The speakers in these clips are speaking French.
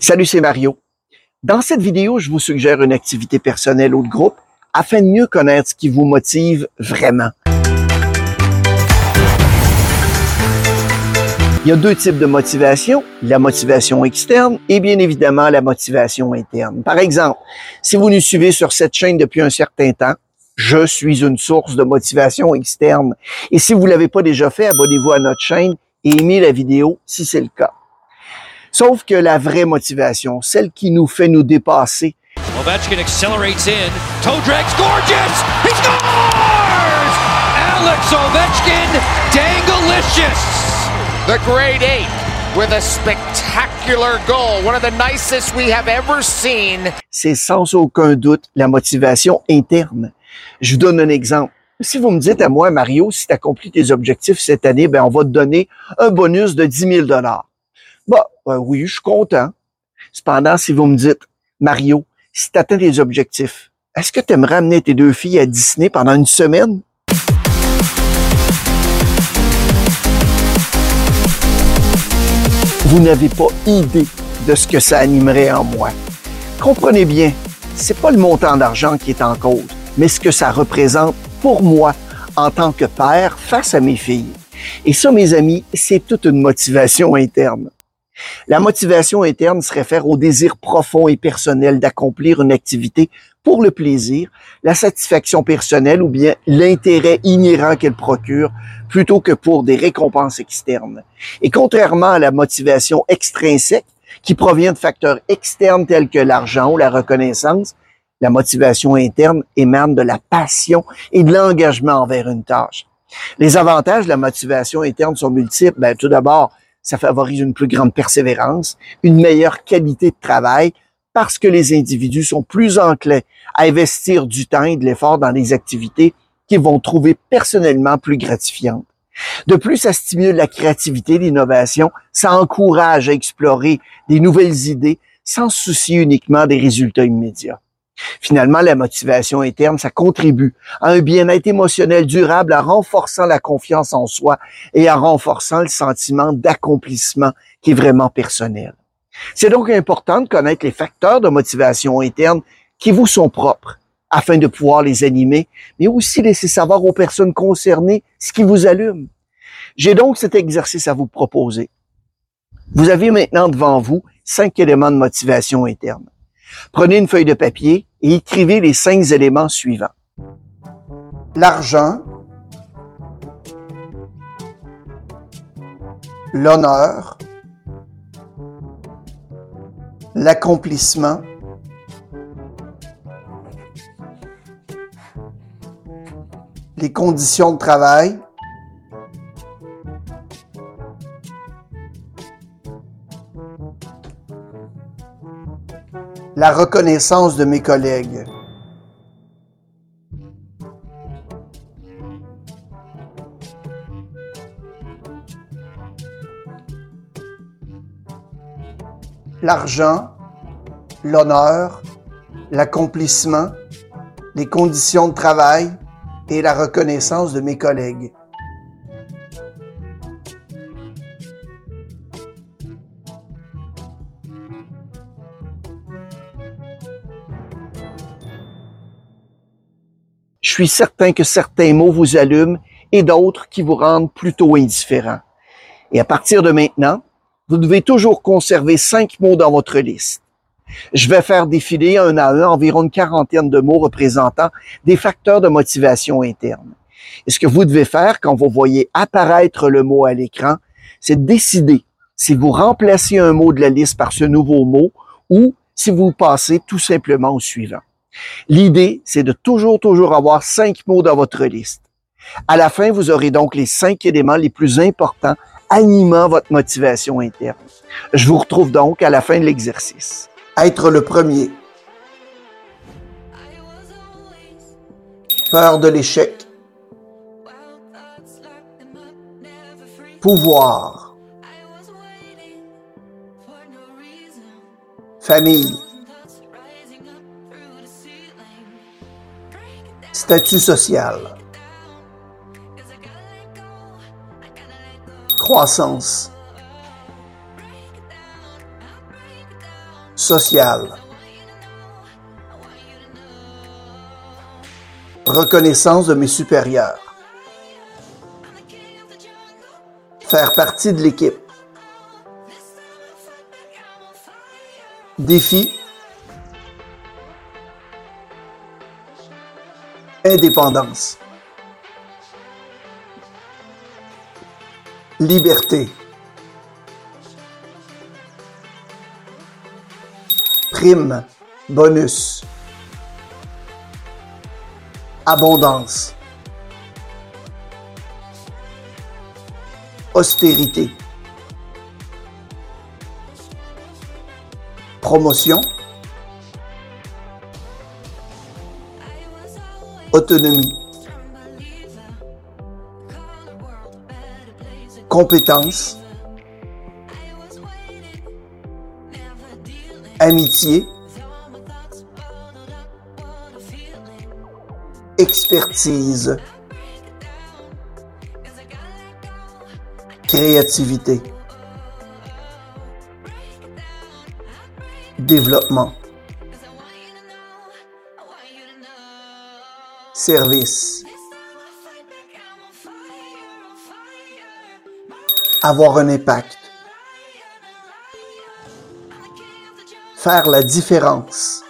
Salut, c'est Mario. Dans cette vidéo, je vous suggère une activité personnelle ou de groupe afin de mieux connaître ce qui vous motive vraiment. Il y a deux types de motivation, la motivation externe et bien évidemment la motivation interne. Par exemple, si vous nous suivez sur cette chaîne depuis un certain temps, je suis une source de motivation externe. Et si vous ne l'avez pas déjà fait, abonnez-vous à notre chaîne et aimez la vidéo si c'est le cas. Sauf que la vraie motivation, celle qui nous fait nous dépasser, Ovechkin accelerates in. Toe gorgeous. He scores! Alex Ovechkin, dangalicious. The grade eight with a spectacular goal, one of the nicest we have ever seen. c'est sans aucun doute la motivation interne. Je vous donne un exemple. Si vous me dites à moi, Mario, si tu accomplis tes objectifs cette année, ben on va te donner un bonus de 10 000 dollars. Bah, ben oui, je suis content. Cependant, si vous me dites, Mario, si tu atteins tes objectifs, est-ce que tu aimerais amener tes deux filles à Disney pendant une semaine? Vous n'avez pas idée de ce que ça animerait en moi. Comprenez bien, c'est pas le montant d'argent qui est en cause, mais ce que ça représente pour moi en tant que père face à mes filles. Et ça, mes amis, c'est toute une motivation interne. La motivation interne se réfère au désir profond et personnel d'accomplir une activité pour le plaisir, la satisfaction personnelle ou bien l'intérêt inhérent qu'elle procure plutôt que pour des récompenses externes. Et contrairement à la motivation extrinsèque qui provient de facteurs externes tels que l'argent ou la reconnaissance, la motivation interne émane de la passion et de l'engagement envers une tâche. Les avantages de la motivation interne sont multiples. Ben, tout d'abord, ça favorise une plus grande persévérance, une meilleure qualité de travail, parce que les individus sont plus enclins à investir du temps et de l'effort dans des activités qu'ils vont trouver personnellement plus gratifiantes. De plus, ça stimule la créativité, l'innovation, ça encourage à explorer des nouvelles idées sans soucier uniquement des résultats immédiats. Finalement, la motivation interne, ça contribue à un bien-être émotionnel durable en renforçant la confiance en soi et en renforçant le sentiment d'accomplissement qui est vraiment personnel. C'est donc important de connaître les facteurs de motivation interne qui vous sont propres afin de pouvoir les animer, mais aussi laisser savoir aux personnes concernées ce qui vous allume. J'ai donc cet exercice à vous proposer. Vous avez maintenant devant vous cinq éléments de motivation interne. Prenez une feuille de papier et écrivez les cinq éléments suivants. L'argent, l'honneur, l'accomplissement, les conditions de travail, la reconnaissance de mes collègues. L'argent, l'honneur, l'accomplissement, les conditions de travail et la reconnaissance de mes collègues. Suis certain que certains mots vous allument et d'autres qui vous rendent plutôt indifférents. Et à partir de maintenant, vous devez toujours conserver cinq mots dans votre liste. Je vais faire défiler un à un environ une quarantaine de mots représentant des facteurs de motivation interne. Et ce que vous devez faire quand vous voyez apparaître le mot à l'écran, c'est de décider si vous remplacez un mot de la liste par ce nouveau mot ou si vous passez tout simplement au suivant. L'idée, c'est de toujours, toujours avoir cinq mots dans votre liste. À la fin, vous aurez donc les cinq éléments les plus importants animant votre motivation interne. Je vous retrouve donc à la fin de l'exercice. Être le premier. Peur de l'échec. Pouvoir. Famille. Statut social. Croissance. Social. Reconnaissance de mes supérieurs. Faire partie de l'équipe. Défi. Indépendance. Liberté. Prime. Bonus. Abondance. Austérité. Promotion. Autonomie. Compétence. Amitié. Expertise. Créativité. Développement. Service. Avoir un impact. Faire la différence.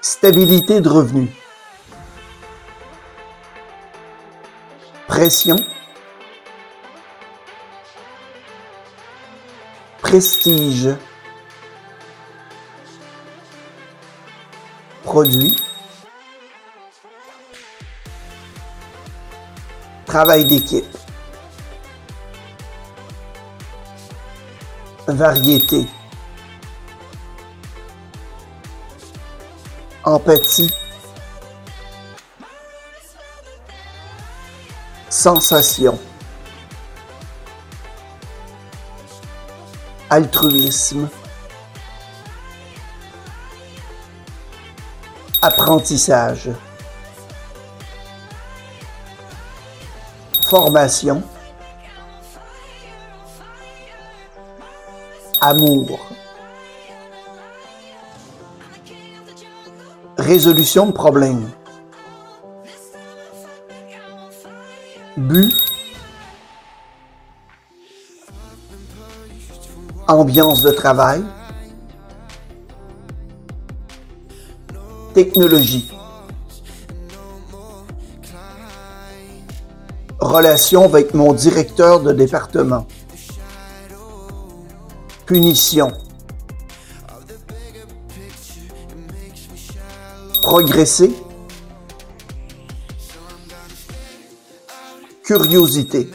Stabilité de revenus. Pression. Prestige. Produit. Travail d'équipe. Variété. Empathie. Sensation. Altruisme. Apprentissage. Formation. Amour. Résolution de problème. But. Ambiance de travail. Technologie. Relation avec mon directeur de département. Punition. Progresser. Curiosité.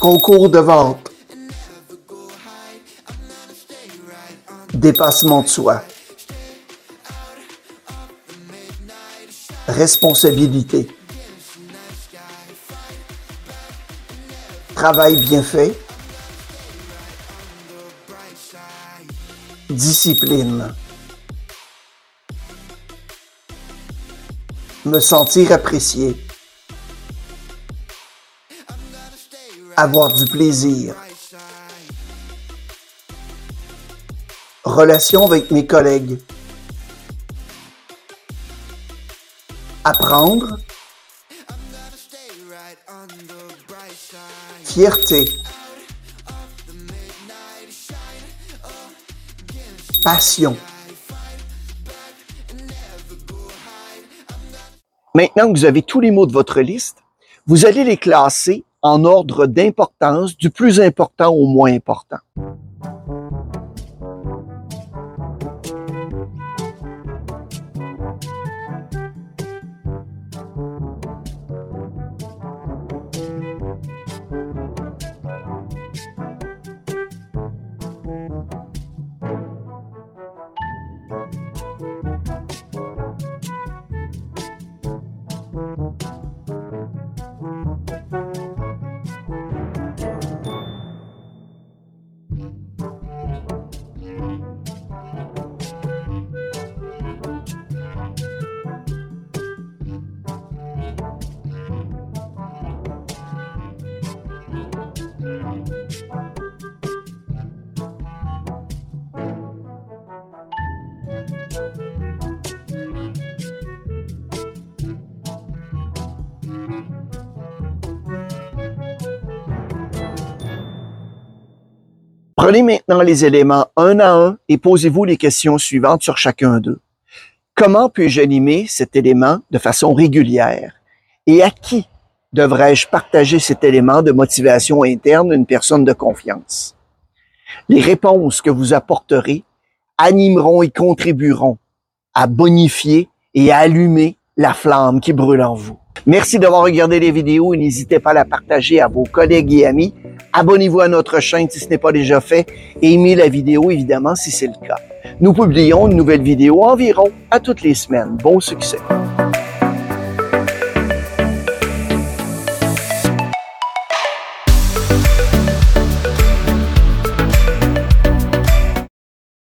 Concours de vente. Dépassement de soi. Responsabilité. Travail bien fait. Discipline. Me sentir apprécié. Avoir du plaisir. Relation avec mes collègues. Apprendre. Fierté. Passion. Maintenant que vous avez tous les mots de votre liste, vous allez les classer en ordre d'importance, du plus important au moins important. Prenez maintenant les éléments un à un et posez-vous les questions suivantes sur chacun d'eux. Comment puis-je animer cet élément de façon régulière? Et à qui devrais-je partager cet élément de motivation interne d'une personne de confiance? Les réponses que vous apporterez animeront et contribueront à bonifier et à allumer la flamme qui brûle en vous. Merci d'avoir regardé les vidéos et n'hésitez pas à la partager à vos collègues et amis. Abonnez-vous à notre chaîne si ce n'est pas déjà fait et aimez la vidéo évidemment si c'est le cas. Nous publions une nouvelle vidéo environ à toutes les semaines. Bon succès!